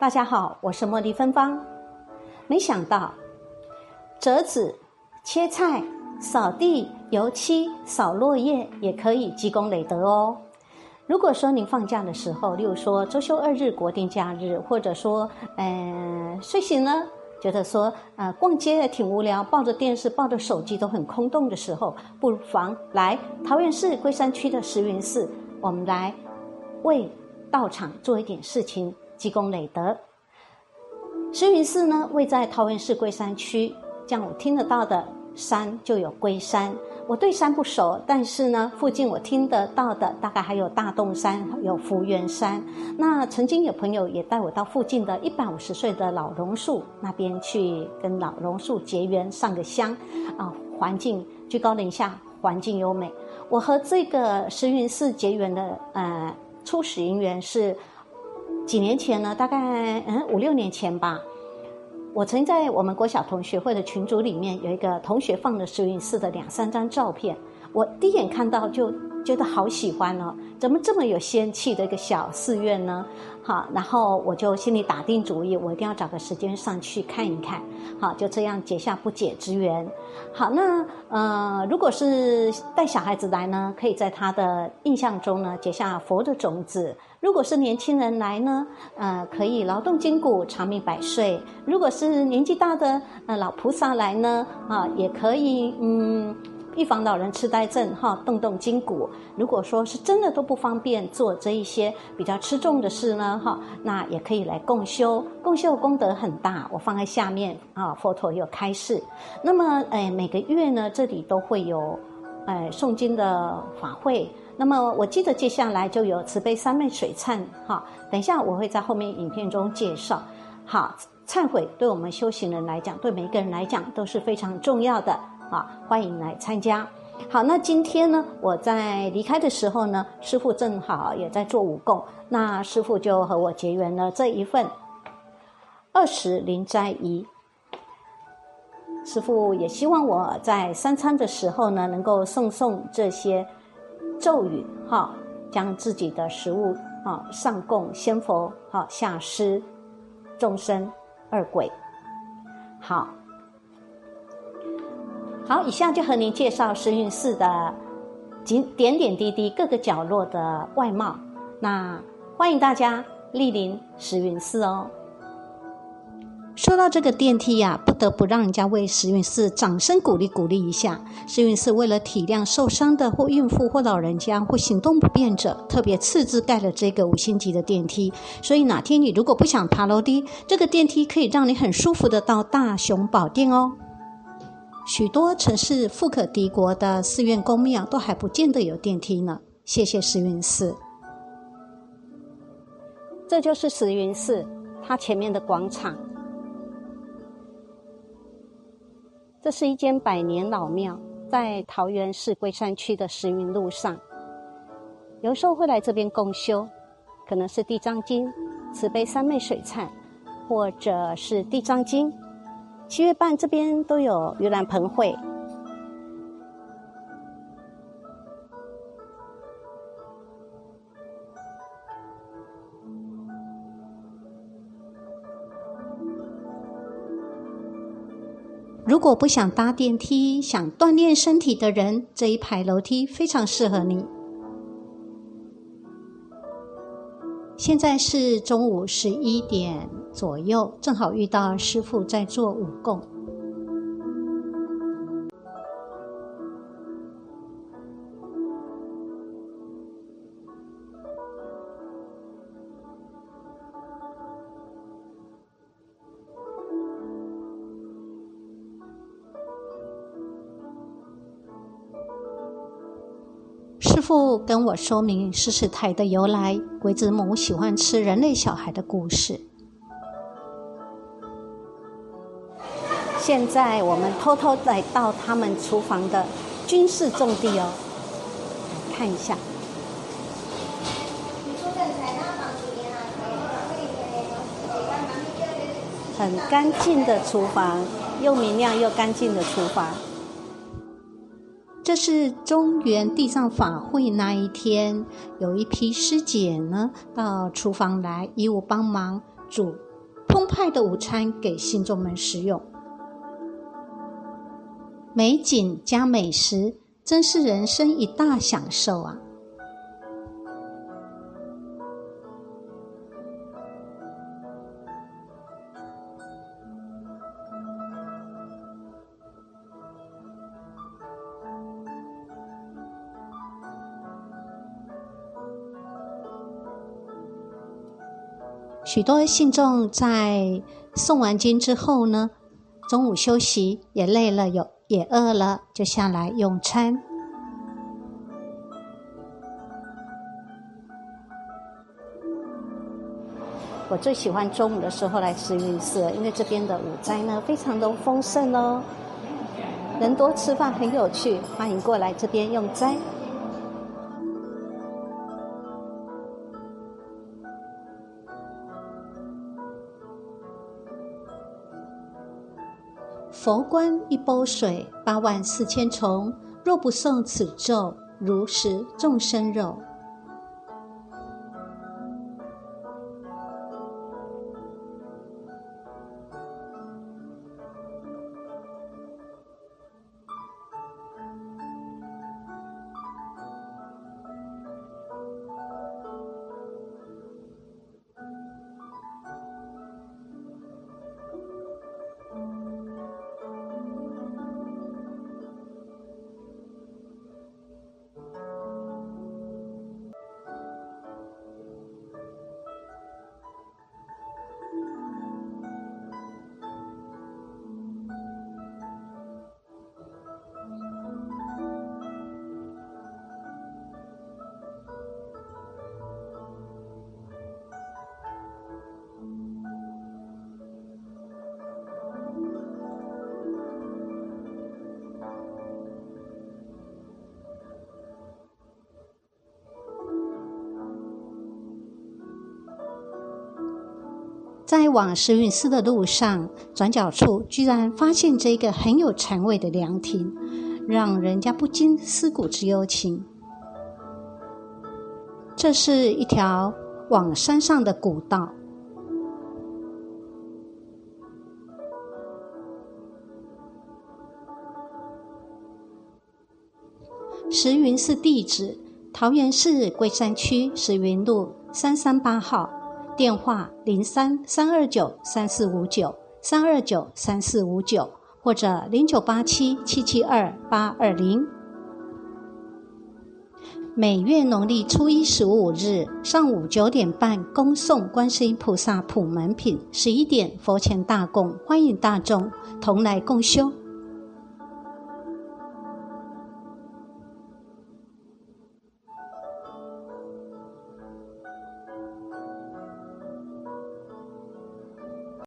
大家好，我是茉莉芬芳。没想到，折纸、切菜、扫地、油漆、扫落叶也可以积功累德哦。如果说您放假的时候，例如说周休二日、国定假日，或者说，呃，睡醒了觉得说，呃，逛街也挺无聊，抱着电视、抱着手机都很空洞的时候，不妨来桃园市龟山区的石云寺，我们来为道场做一点事情。积功累德。石云寺呢，位在桃园市龟山区，这样我听得到的山就有龟山。我对山不熟，但是呢，附近我听得到的大概还有大洞山、有福源山。那曾经有朋友也带我到附近的一百五十岁的老榕树那边去跟老榕树结缘、上个香啊。环境居高临下，环境优美。我和这个石云寺结缘的呃初始因缘是。几年前呢，大概嗯五六年前吧，我曾在我们国小同学会的群组里面有一个同学放的摄影师的两三张照片，我第一眼看到就觉得好喜欢哦，怎么这么有仙气的一个小寺院呢？好，然后我就心里打定主意，我一定要找个时间上去看一看。好，就这样结下不解之缘。好，那呃，如果是带小孩子来呢，可以在他的印象中呢结下佛的种子；如果是年轻人来呢，呃，可以劳动筋骨，长命百岁；如果是年纪大的呃老菩萨来呢，啊，也可以嗯。预防老人痴呆症，哈，动动筋骨。如果说是真的都不方便做这一些比较吃重的事呢，哈，那也可以来共修。共修功德很大，我放在下面啊，佛陀有开示。那么，哎，每个月呢，这里都会有，哎，诵经的法会。那么，我记得接下来就有慈悲三昧水忏，哈，等一下我会在后面影片中介绍。好，忏悔对我们修行人来讲，对每一个人来讲都是非常重要的。啊，欢迎来参加。好，那今天呢，我在离开的时候呢，师傅正好也在做武供，那师傅就和我结缘了这一份二十灵斋仪。师傅也希望我在三餐的时候呢，能够诵诵这些咒语，哈，将自己的食物啊上供仙佛，好下施众生二鬼，好。好，以下就和您介绍石云寺的景点点滴滴各个角落的外貌。那欢迎大家莅临石云寺哦。说到这个电梯呀，不得不让人家为石云寺掌声鼓励鼓励一下。石云寺为了体谅受伤的或孕妇或老人家或行动不便者，特别斥资盖了这个五星级的电梯。所以哪天你如果不想爬楼梯，这个电梯可以让你很舒服的到大雄宝殿哦。许多城市富可敌国的寺院宫庙都还不见得有电梯呢。谢谢石云寺。这就是石云寺，它前面的广场。这是一间百年老庙，在桃园市龟山区的石云路上。有时候会来这边共修，可能是地藏经、慈悲三昧水忏，或者是地藏经。七月半这边都有盂兰盆会。如果不想搭电梯、想锻炼身体的人，这一排楼梯非常适合你。现在是中午十一点。左右正好遇到师傅在做武供。师傅跟我说明石狮台的由来，鬼子母喜欢吃人类小孩的故事。现在我们偷偷来到他们厨房的军事重地哦，看一下。很干净的厨房，又明亮又干净的厨房。这是中原地藏法会那一天，有一批师姐呢到厨房来，以我帮忙煮澎湃的午餐给信众们食用。美景加美食，真是人生一大享受啊！许多信众在诵完经之后呢，中午休息也累了，有。也饿了，就下来用餐。我最喜欢中午的时候来慈云寺，因为这边的午斋呢非常的丰盛哦，人多吃饭很有趣，欢迎过来这边用斋。佛观一波水，八万四千重。若不诵此咒，如食众生肉。在往石云寺的路上，转角处居然发现这个很有禅味的凉亭，让人家不禁思古之幽情。这是一条往山上的古道。石云寺地址：桃园市龟山区石云路三三八号。电话零三三二九三四五九三二九三四五九，或者零九八七七七二八二零。每月农历初一十五日上午九点半，恭送观世音菩萨普门品；十一点佛前大供，欢迎大众同来共修。